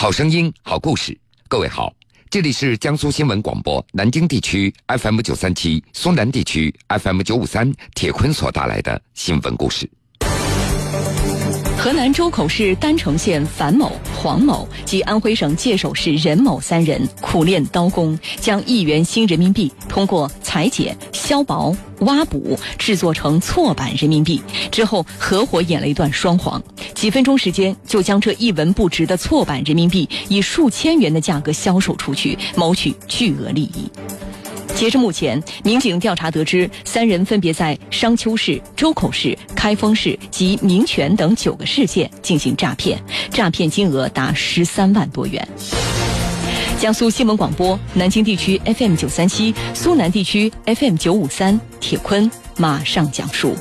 好声音，好故事。各位好，这里是江苏新闻广播南京地区 FM 九三七、苏南地区 FM 九五三，铁坤所带来的新闻故事。河南周口市郸城县樊某、黄某及安徽省界首市任某三人苦练刀工，将一元新人民币通过裁剪、削薄、挖补制作成错版人民币，之后合伙演了一段双簧，几分钟时间就将这一文不值的错版人民币以数千元的价格销售出去，谋取巨额利益。截至目前，民警调查得知，三人分别在商丘市、周口市、开封市及民权等九个市县进行诈骗，诈骗金额达十三万多元。江苏新闻广播南京地区 FM 九三七，苏南地区 FM 九五三，铁坤马上讲述。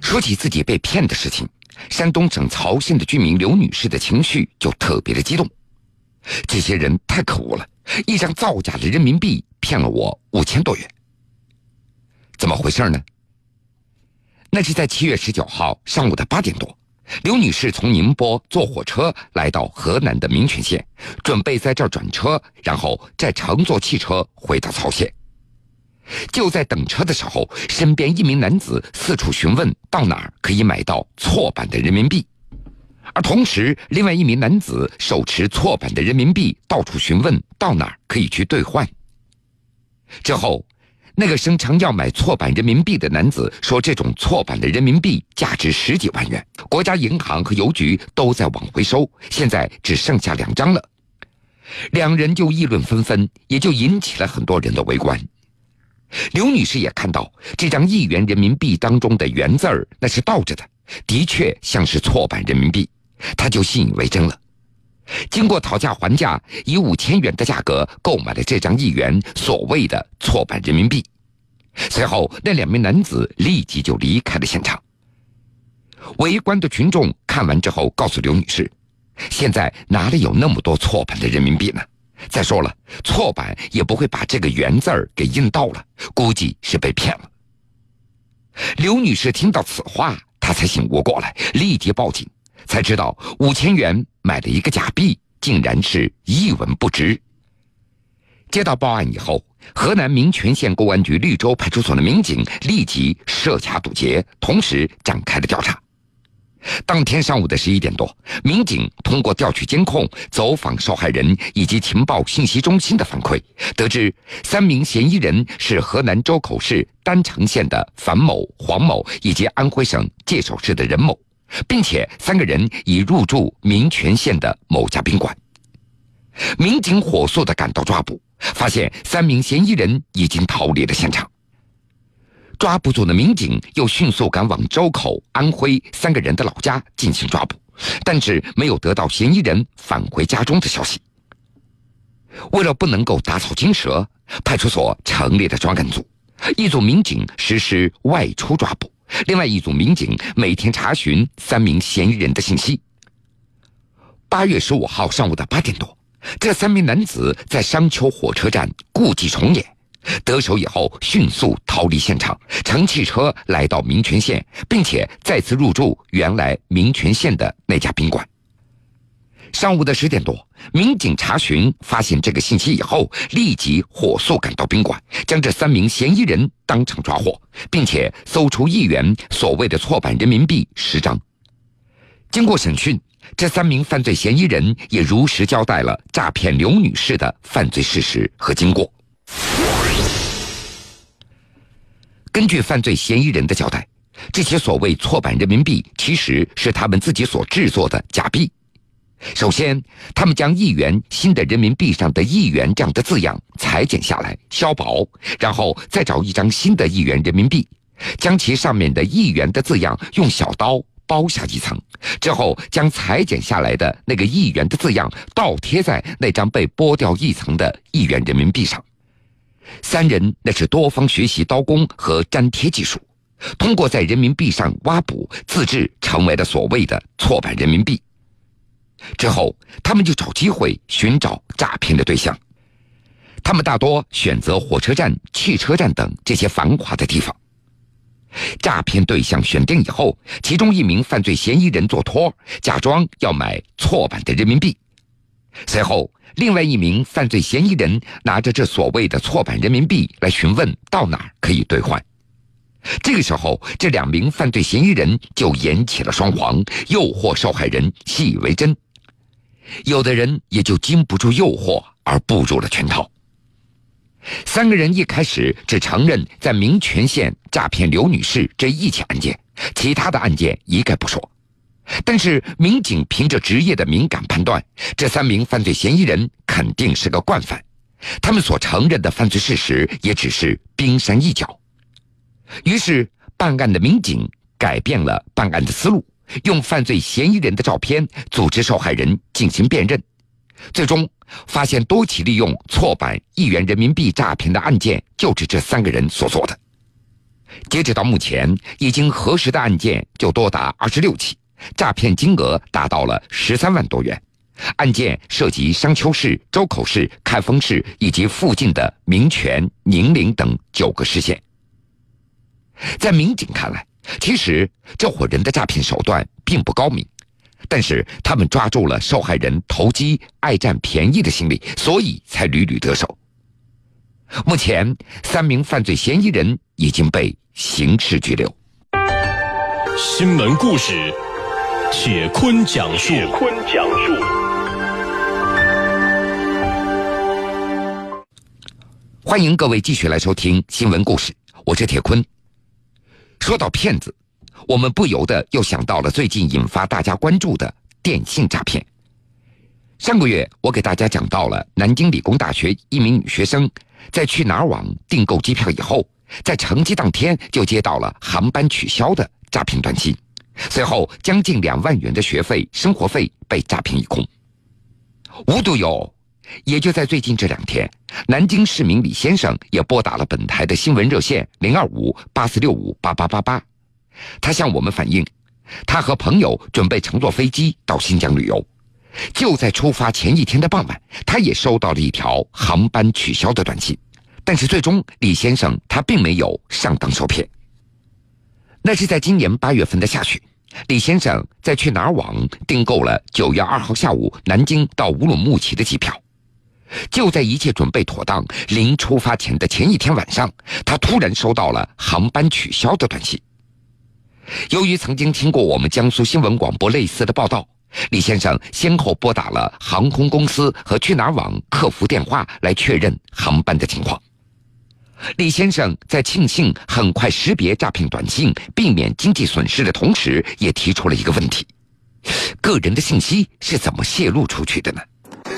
说起自己被骗的事情，山东省曹县的居民刘女士的情绪就特别的激动。这些人太可恶了！一张造假的人民币骗了我五千多元，怎么回事呢？那是在七月十九号上午的八点多，刘女士从宁波坐火车来到河南的民权县，准备在这儿转车，然后再乘坐汽车回到曹县。就在等车的时候，身边一名男子四处询问到哪儿可以买到错版的人民币。而同时，另外一名男子手持错版的人民币，到处询问到哪儿可以去兑换。之后，那个声称要买错版人民币的男子说：“这种错版的人民币价值十几万元，国家银行和邮局都在往回收，现在只剩下两张了。”两人就议论纷纷，也就引起了很多人的围观。刘女士也看到这张一元人民币当中的“元”字儿，那是倒着的，的确像是错版人民币。她就信以为真了，经过讨价还价，以五千元的价格购买了这张一元所谓的错版人民币。随后，那两名男子立即就离开了现场。围观的群众看完之后，告诉刘女士：“现在哪里有那么多错版的人民币呢？再说了，错版也不会把这个‘元’字儿给印到了，估计是被骗了。”刘女士听到此话，她才醒悟过来，立即报警。才知道五千元买了一个假币，竟然是一文不值。接到报案以后，河南民权县公安局绿洲派出所的民警立即设卡堵截，同时展开了调查。当天上午的十一点多，民警通过调取监控、走访受害人以及情报信息中心的反馈，得知三名嫌疑人是河南周口市郸城县的樊某、黄某以及安徽省界首市的任某。并且三个人已入住民权县的某家宾馆。民警火速的赶到抓捕，发现三名嫌疑人已经逃离了现场。抓捕组的民警又迅速赶往周口、安徽三个人的老家进行抓捕，但是没有得到嫌疑人返回家中的消息。为了不能够打草惊蛇，派出所成立了专案组，一组民警实施外出抓捕。另外一组民警每天查询三名嫌疑人的信息。八月十五号上午的八点多，这三名男子在商丘火车站故伎重演，得手以后迅速逃离现场，乘汽车来到民权县，并且再次入住原来民权县的那家宾馆。上午的十点多，民警查询发现这个信息以后，立即火速赶到宾馆，将这三名嫌疑人当场抓获，并且搜出一元所谓的错版人民币十张。经过审讯，这三名犯罪嫌疑人也如实交代了诈骗刘女士的犯罪事实和经过。根据犯罪嫌疑人的交代，这些所谓错版人民币其实是他们自己所制作的假币。首先，他们将“一元”新的人民币上的“一元”这样的字样裁剪下来、削薄，然后再找一张新的一元人民币，将其上面的“一元”的字样用小刀剥下一层，之后将裁剪下来的那个“一元”的字样倒贴在那张被剥掉一层的一元人民币上。三人那是多方学习刀工和粘贴技术，通过在人民币上挖补，自制成为了所谓的错版人民币。之后，他们就找机会寻找诈骗的对象。他们大多选择火车站、汽车站等这些繁华的地方。诈骗对象选定以后，其中一名犯罪嫌疑人做托，假装要买错版的人民币。随后，另外一名犯罪嫌疑人拿着这所谓的错版人民币来询问到哪儿可以兑换。这个时候，这两名犯罪嫌疑人就演起了双簧，诱惑受害人信以为真。有的人也就经不住诱惑而步入了圈套。三个人一开始只承认在民权县诈骗刘女士这一起案件，其他的案件一概不说。但是民警凭着职业的敏感判断，这三名犯罪嫌疑人肯定是个惯犯，他们所承认的犯罪事实也只是冰山一角。于是办案的民警改变了办案的思路，用犯罪嫌疑人的照片组织受害人进行辨认，最终。发现多起利用错版一元人民币诈骗的案件，就是这三个人所做的。截止到目前，已经核实的案件就多达二十六起，诈骗金额达到了十三万多元。案件涉及商丘市、周口市、开封市以及附近的民权、宁陵等九个市县。在民警看来，其实这伙人的诈骗手段并不高明。但是他们抓住了受害人投机、爱占便宜的心理，所以才屡屡得手。目前，三名犯罪嫌疑人已经被刑事拘留。新闻故事，铁坤讲述。铁坤讲述。欢迎各位继续来收听新闻故事，我是铁坤。说到骗子。我们不由得又想到了最近引发大家关注的电信诈骗。上个月，我给大家讲到了南京理工大学一名女学生在去哪儿网订购机票以后，在乘机当天就接到了航班取消的诈骗短信，随后将近两万元的学费、生活费被诈骗一空。无独有偶，也就在最近这两天，南京市民李先生也拨打了本台的新闻热线零二五八四六五八八八八。他向我们反映，他和朋友准备乘坐飞机到新疆旅游，就在出发前一天的傍晚，他也收到了一条航班取消的短信。但是最终，李先生他并没有上当受骗。那是在今年八月份的下旬，李先生在去哪儿网订购了九月二号下午南京到乌鲁木齐的机票。就在一切准备妥当、临出发前的前一天晚上，他突然收到了航班取消的短信。由于曾经听过我们江苏新闻广播类似的报道，李先生先后拨打了航空公司和去哪儿网客服电话来确认航班的情况。李先生在庆幸很快识别诈骗短信、避免经济损失的同时，也提出了一个问题：个人的信息是怎么泄露出去的呢？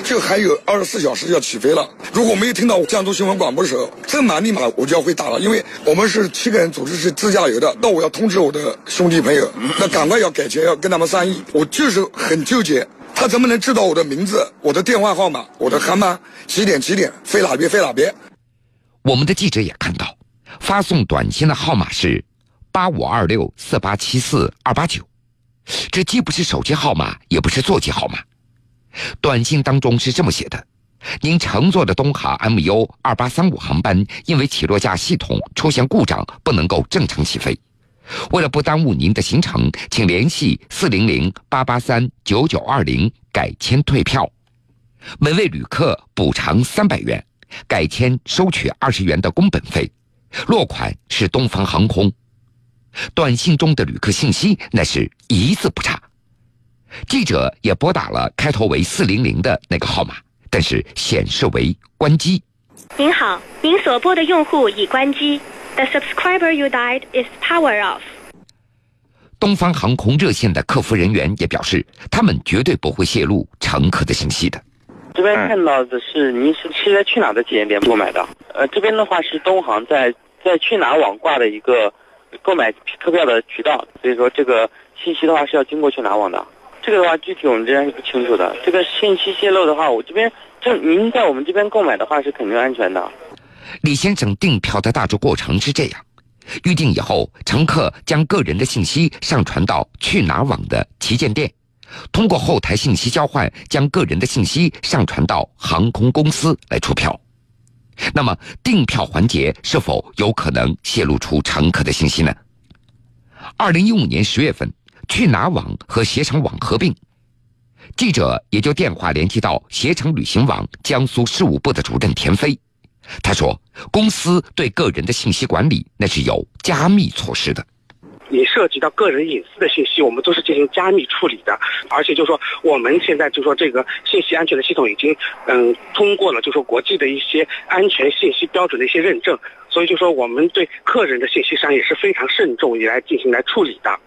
就还有二十四小时要起飞了。如果没有听到江苏新闻广播的时候，这马立马我就要会打了，因为我们是七个人组织是自驾游的，那我要通知我的兄弟朋友，那赶快要改签，要跟他们商议。我就是很纠结，他怎么能知道我的名字、我的电话号码、我的航班几点几点飞哪边飞哪边？我们的记者也看到，发送短信的号码是八五二六四八七四二八九，这既不是手机号码，也不是座机号码。短信当中是这么写的：“您乘坐的东航 MU 二八三五航班因为起落架系统出现故障，不能够正常起飞。为了不耽误您的行程，请联系四零零八八三九九二零改签退票，每位旅客补偿三百元，改签收取二十元的工本费。落款是东方航空。短信中的旅客信息那是一字不差。”记者也拨打了开头为四零零的那个号码，但是显示为关机。您好，您所拨的用户已关机。The subscriber you dialed is power off。东方航空热线的客服人员也表示，他们绝对不会泄露乘客的信息的。这边看到的是您是是在去哪的体验店购买的？呃，这边的话是东航在在去哪网挂的一个购买客票的渠道，所以说这个信息的话是要经过去哪网的。这个的话，具体我们这边是不清楚的。这个信息泄露的话，我这边就您在我们这边购买的话是肯定安全的。李先生订票的大致过程是这样：预订以后，乘客将个人的信息上传到去哪儿网的旗舰店，通过后台信息交换，将个人的信息上传到航空公司来出票。那么，订票环节是否有可能泄露出乘客的信息呢？二零一五年十月份，去哪网和携程网合并，记者也就电话联系到携程旅行网江苏事务部的主任田飞，他说，公司对个人的信息管理那是有加密措施的。你涉及到个人隐私的信息，我们都是进行加密处理的，而且就说我们现在就说这个信息安全的系统已经嗯通过了，就说国际的一些安全信息标准的一些认证，所以就说我们对客人的信息上也是非常慎重以来进行来处理的。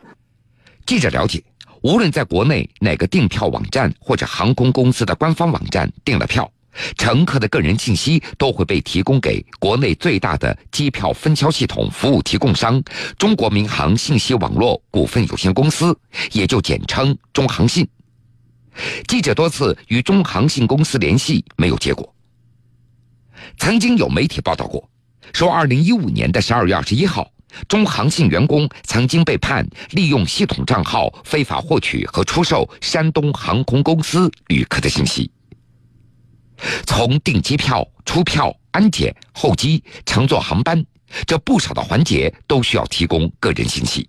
记者了解，无论在国内哪个订票网站或者航空公司的官方网站订了票。乘客的个人信息都会被提供给国内最大的机票分销系统服务提供商中国民航信息网络股份有限公司，也就简称中航信。记者多次与中航信公司联系，没有结果。曾经有媒体报道过，说二零一五年的十二月二十一号，中航信员工曾经被判利用系统账号非法获取和出售山东航空公司旅客的信息。从订机票、出票、安检、候机、乘坐航班，这不少的环节都需要提供个人信息。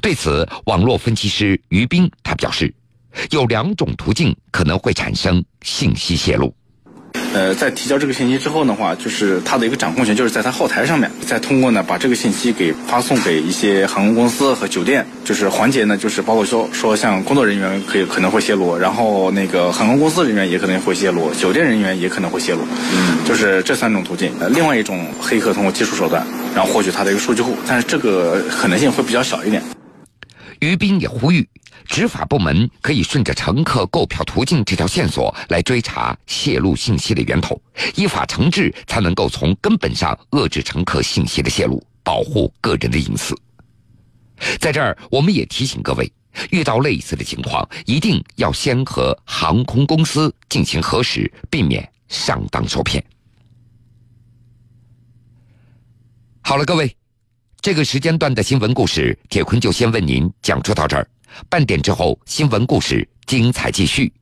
对此，网络分析师于斌他表示，有两种途径可能会产生信息泄露。呃，在提交这个信息之后的话，就是他的一个掌控权就是在他后台上面，再通过呢把这个信息给发送给一些航空公司和酒店，就是环节呢，就是包括说说像工作人员可以可能会泄露，然后那个航空公司人员也可能会泄露，酒店人员也可能会泄露，嗯，就是这三种途径。呃，另外一种黑客通过技术手段，然后获取他的一个数据库，但是这个可能性会比较小一点。于斌也呼吁。执法部门可以顺着乘客购票途径这条线索来追查泄露信息的源头，依法惩治，才能够从根本上遏制乘客信息的泄露，保护个人的隐私。在这儿，我们也提醒各位，遇到类似的情况，一定要先和航空公司进行核实，避免上当受骗。好了，各位，这个时间段的新闻故事，铁坤就先为您讲述到这儿。半点之后，新闻故事精彩继续。